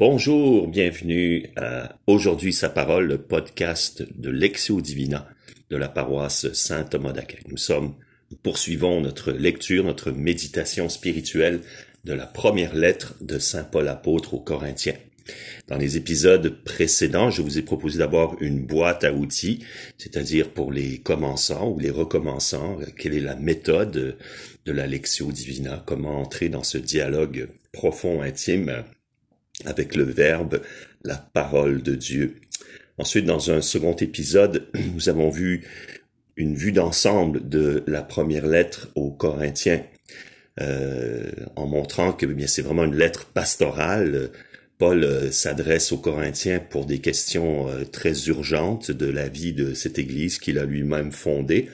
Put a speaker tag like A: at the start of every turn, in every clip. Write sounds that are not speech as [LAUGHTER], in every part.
A: Bonjour, bienvenue à Aujourd'hui sa parole, le podcast de Lexio Divina de la paroisse Saint-Thomas d'Aquin. Nous sommes, nous poursuivons notre lecture, notre méditation spirituelle de la première lettre de Saint Paul apôtre aux Corinthiens. Dans les épisodes précédents, je vous ai proposé d'abord une boîte à outils, c'est-à-dire pour les commençants ou les recommençants, quelle est la méthode de la Lectio Divina, comment entrer dans ce dialogue profond, intime avec le Verbe, la parole de Dieu. Ensuite, dans un second épisode, [CLEARS THROAT] nous avons vu une vue d'ensemble de la première lettre aux Corinthiens, euh, en montrant que eh bien c'est vraiment une lettre pastorale. Paul euh, s'adresse aux Corinthiens pour des questions euh, très urgentes de la vie de cette Église qu'il a lui-même fondée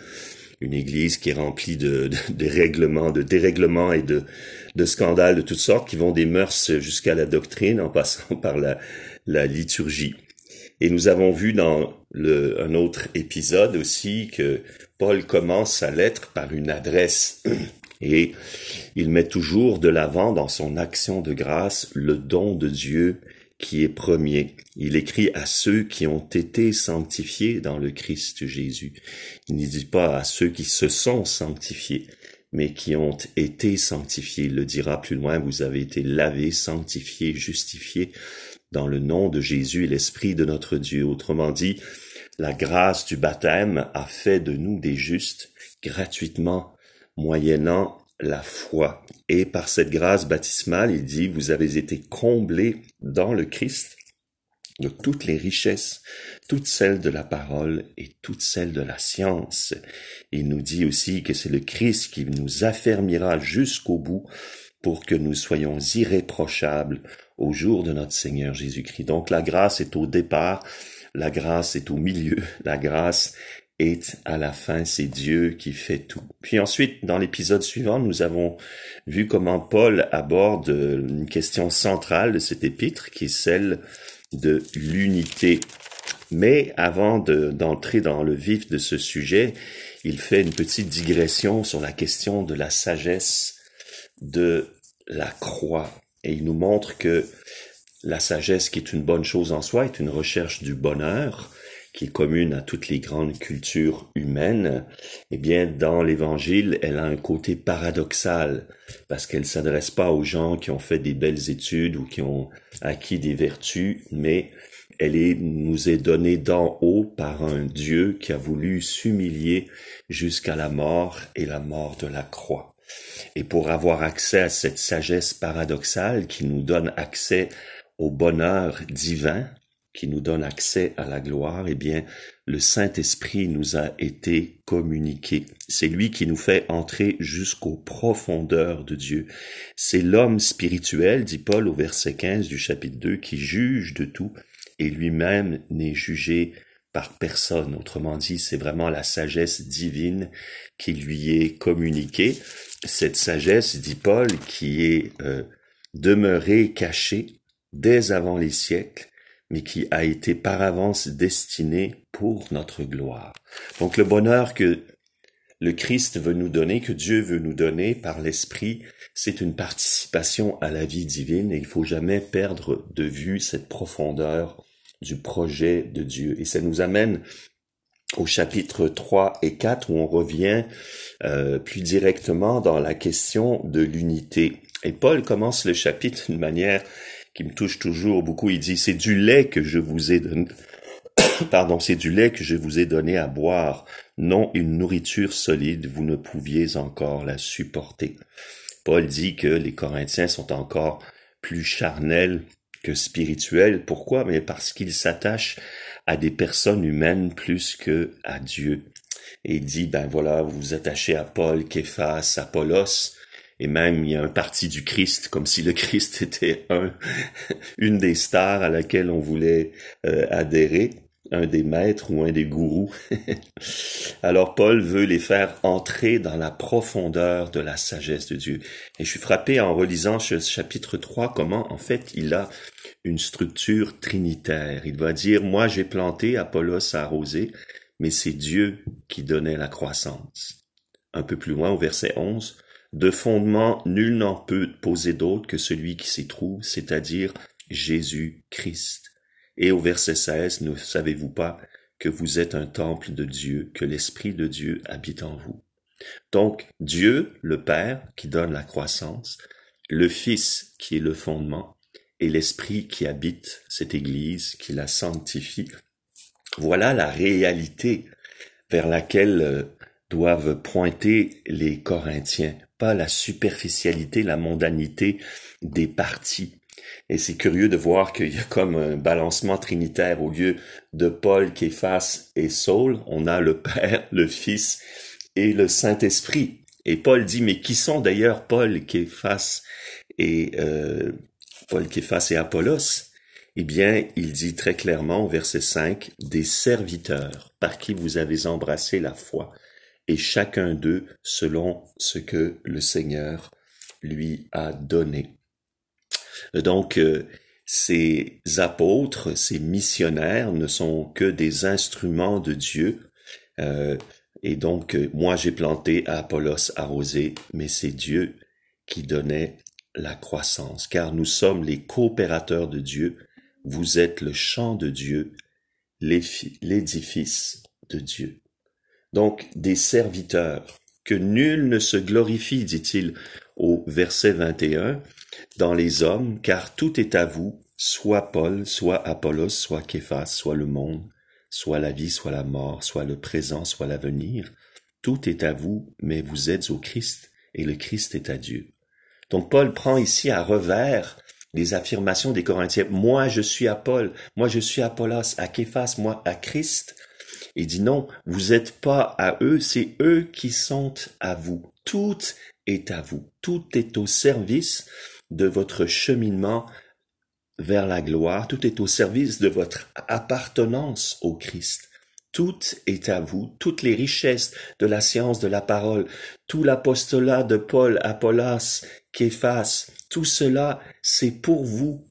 A: une église qui est remplie de, de, règlements, de dérèglements et de, de scandales de toutes sortes qui vont des mœurs jusqu'à la doctrine en passant [LAUGHS] par la, la liturgie. Et nous avons vu dans le, un autre épisode aussi que Paul commence sa lettre par une adresse [CLEARS THROAT] et il met toujours de l'avant dans son action de grâce le don de Dieu qui est premier. Il écrit à ceux qui ont été sanctifiés dans le Christ Jésus. Il ne dit pas à ceux qui se sont sanctifiés, mais qui ont été sanctifiés. Il le dira plus loin, vous avez été lavés, sanctifiés, justifiés dans le nom de Jésus et l'Esprit de notre Dieu. Autrement dit, la grâce du baptême a fait de nous des justes gratuitement, moyennant la foi. Et par cette grâce baptismale, il dit, vous avez été comblés dans le Christ de toutes les richesses, toutes celles de la parole et toutes celles de la science. Il nous dit aussi que c'est le Christ qui nous affermira jusqu'au bout pour que nous soyons irréprochables au jour de notre Seigneur Jésus-Christ. Donc la grâce est au départ, la grâce est au milieu, la grâce et à la fin, c'est Dieu qui fait tout. Puis ensuite, dans l'épisode suivant, nous avons vu comment Paul aborde une question centrale de cet épître, qui est celle de l'unité. Mais avant d'entrer dans le vif de ce sujet, il fait une petite digression sur la question de la sagesse de la croix. Et il nous montre que la sagesse, qui est une bonne chose en soi, est une recherche du bonheur, qui est commune à toutes les grandes cultures humaines, eh bien, dans l'évangile, elle a un côté paradoxal, parce qu'elle s'adresse pas aux gens qui ont fait des belles études ou qui ont acquis des vertus, mais elle nous est donnée d'en haut par un Dieu qui a voulu s'humilier jusqu'à la mort et la mort de la croix. Et pour avoir accès à cette sagesse paradoxale qui nous donne accès au bonheur divin, qui nous donne accès à la gloire, eh bien, le Saint-Esprit nous a été communiqué. C'est lui qui nous fait entrer jusqu'aux profondeurs de Dieu. C'est l'homme spirituel, dit Paul au verset 15 du chapitre 2, qui juge de tout et lui-même n'est jugé par personne. Autrement dit, c'est vraiment la sagesse divine qui lui est communiquée. Cette sagesse, dit Paul, qui est euh, demeurée cachée dès avant les siècles mais qui a été par avance destiné pour notre gloire. Donc le bonheur que le Christ veut nous donner, que Dieu veut nous donner par l'Esprit, c'est une participation à la vie divine et il faut jamais perdre de vue cette profondeur du projet de Dieu. Et ça nous amène au chapitre 3 et 4 où on revient euh, plus directement dans la question de l'unité. Et Paul commence le chapitre d'une manière qui me touche toujours beaucoup. Il dit, c'est du lait que je vous ai donné. [COUGHS] Pardon, c'est du lait que je vous ai donné à boire, non une nourriture solide, vous ne pouviez encore la supporter. Paul dit que les Corinthiens sont encore plus charnels que spirituels. Pourquoi? Mais parce qu'ils s'attachent à des personnes humaines plus que à Dieu. Et il dit, ben voilà, vous vous attachez à Paul, Képhas, Apollos, et même il y a un parti du Christ, comme si le Christ [LAUGHS] était un, une des stars à laquelle on voulait euh, adhérer, un des maîtres ou un des gourous. [LAUGHS] Alors Paul veut les faire entrer dans la profondeur de la sagesse de Dieu. Et je suis frappé en relisant ce chapitre 3 comment en fait il a une structure trinitaire. Il va dire, moi j'ai planté, Apollos a arrosé, mais c'est Dieu qui donnait la croissance. Un peu plus loin au verset 11, de fondement, nul n'en peut poser d'autre que celui qui s'y trouve, c'est-à-dire Jésus-Christ. Et au verset 16, ne savez-vous pas que vous êtes un temple de Dieu, que l'Esprit de Dieu habite en vous? Donc Dieu, le Père, qui donne la croissance, le Fils qui est le fondement, et l'Esprit qui habite cette Église, qui la sanctifie. Voilà la réalité vers laquelle euh, doivent pointer les Corinthiens, pas la superficialité, la mondanité des parties. Et c'est curieux de voir qu'il y a comme un balancement trinitaire au lieu de Paul, Képhas et Saul, on a le Père, le Fils et le Saint-Esprit. Et Paul dit, mais qui sont d'ailleurs Paul, Képhas et euh, Paul, et Apollos? Eh bien, il dit très clairement au verset 5, des serviteurs par qui vous avez embrassé la foi, et chacun d'eux selon ce que le Seigneur lui a donné. Donc, euh, ces apôtres, ces missionnaires ne sont que des instruments de Dieu. Euh, et donc, euh, moi j'ai planté, Apollos arrosé, mais c'est Dieu qui donnait la croissance, car nous sommes les coopérateurs de Dieu, vous êtes le champ de Dieu, l'édifice de Dieu. Donc, des serviteurs, que nul ne se glorifie, dit-il au verset 21, dans les hommes, car tout est à vous, soit Paul, soit Apollos, soit Képhas, soit le monde, soit la vie, soit la mort, soit le présent, soit l'avenir. Tout est à vous, mais vous êtes au Christ, et le Christ est à Dieu. Donc Paul prend ici à revers les affirmations des Corinthiens. Moi, je suis à Paul, moi, je suis à Apollos, à Képhas, moi, à Christ. Il dit non, vous n'êtes pas à eux, c'est eux qui sont à vous. Tout est à vous. Tout est au service de votre cheminement vers la gloire, tout est au service de votre appartenance au Christ. Tout est à vous, toutes les richesses de la science de la parole, tout l'apostolat de Paul, Apollos, Képhas, tout cela, c'est pour vous,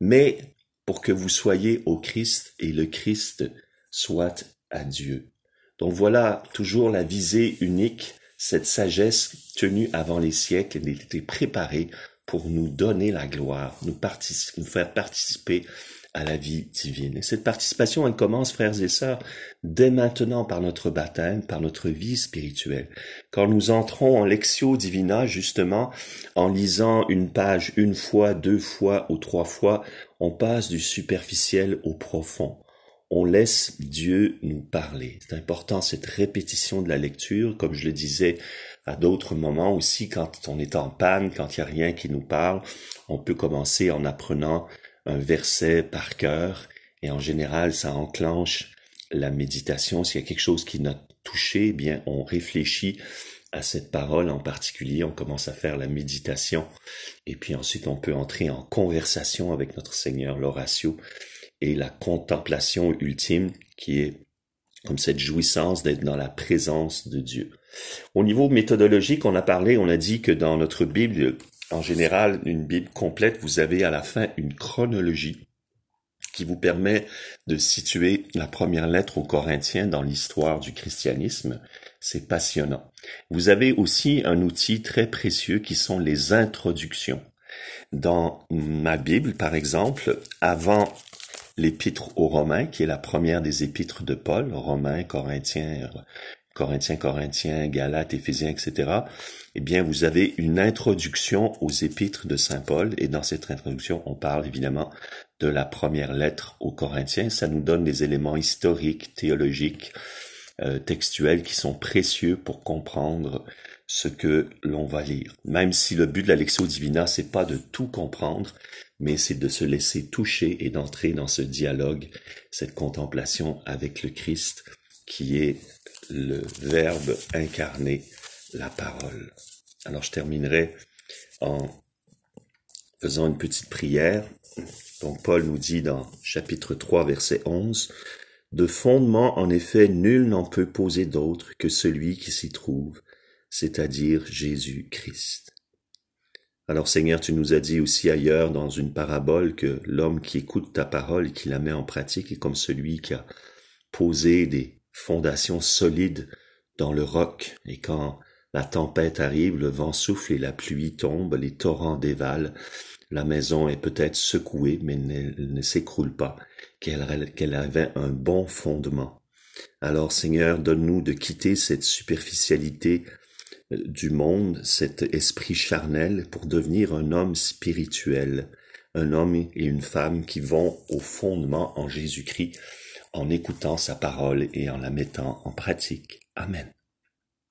A: mais pour que vous soyez au Christ et le Christ soit à Dieu. Donc voilà toujours la visée unique, cette sagesse tenue avant les siècles, elle était préparée pour nous donner la gloire, nous, nous faire participer à la vie divine. Et cette participation, elle commence, frères et sœurs, dès maintenant par notre baptême, par notre vie spirituelle. Quand nous entrons en Lectio Divina, justement, en lisant une page une fois, deux fois ou trois fois, on passe du superficiel au profond. On laisse Dieu nous parler. C'est important cette répétition de la lecture, comme je le disais à d'autres moments aussi, quand on est en panne, quand il n'y a rien qui nous parle, on peut commencer en apprenant un verset par cœur et en général, ça enclenche la méditation. S'il y a quelque chose qui n'a touché, eh bien, on réfléchit à cette parole en particulier, on commence à faire la méditation et puis ensuite on peut entrer en conversation avec notre Seigneur, l'oratio et la contemplation ultime qui est comme cette jouissance d'être dans la présence de Dieu. Au niveau méthodologique, on a parlé, on a dit que dans notre Bible, en général, une Bible complète, vous avez à la fin une chronologie qui vous permet de situer la première lettre aux Corinthiens dans l'histoire du christianisme. C'est passionnant. Vous avez aussi un outil très précieux qui sont les introductions. Dans ma Bible, par exemple, avant l'épître aux Romains, qui est la première des épîtres de Paul, Romains, Corinthiens, Corinthiens, Corinthiens, Galates, Éphésiens, etc., eh bien, vous avez une introduction aux épîtres de Saint Paul, et dans cette introduction, on parle évidemment de la première lettre aux Corinthiens. Ça nous donne des éléments historiques, théologiques, euh, textuels qui sont précieux pour comprendre ce que l'on va lire. Même si le but de la Lectio Divina, c'est pas de tout comprendre, mais c'est de se laisser toucher et d'entrer dans ce dialogue, cette contemplation avec le Christ, qui est le Verbe incarné, la parole. Alors je terminerai en faisant une petite prière. Donc Paul nous dit dans chapitre 3 verset 11, De fondement en effet nul n'en peut poser d'autre que celui qui s'y trouve, c'est-à-dire Jésus-Christ. Alors Seigneur, tu nous as dit aussi ailleurs dans une parabole que l'homme qui écoute ta parole et qui la met en pratique est comme celui qui a posé des fondation solide dans le roc, et quand la tempête arrive, le vent souffle et la pluie tombe, les torrents dévalent, la maison est peut-être secouée, mais ne, ne s'écroule pas, qu'elle avait un bon fondement. Alors Seigneur, donne-nous de quitter cette superficialité euh, du monde, cet esprit charnel, pour devenir un homme spirituel, un homme et une femme qui vont au fondement en Jésus-Christ, en écoutant sa parole et en la mettant en pratique. Amen.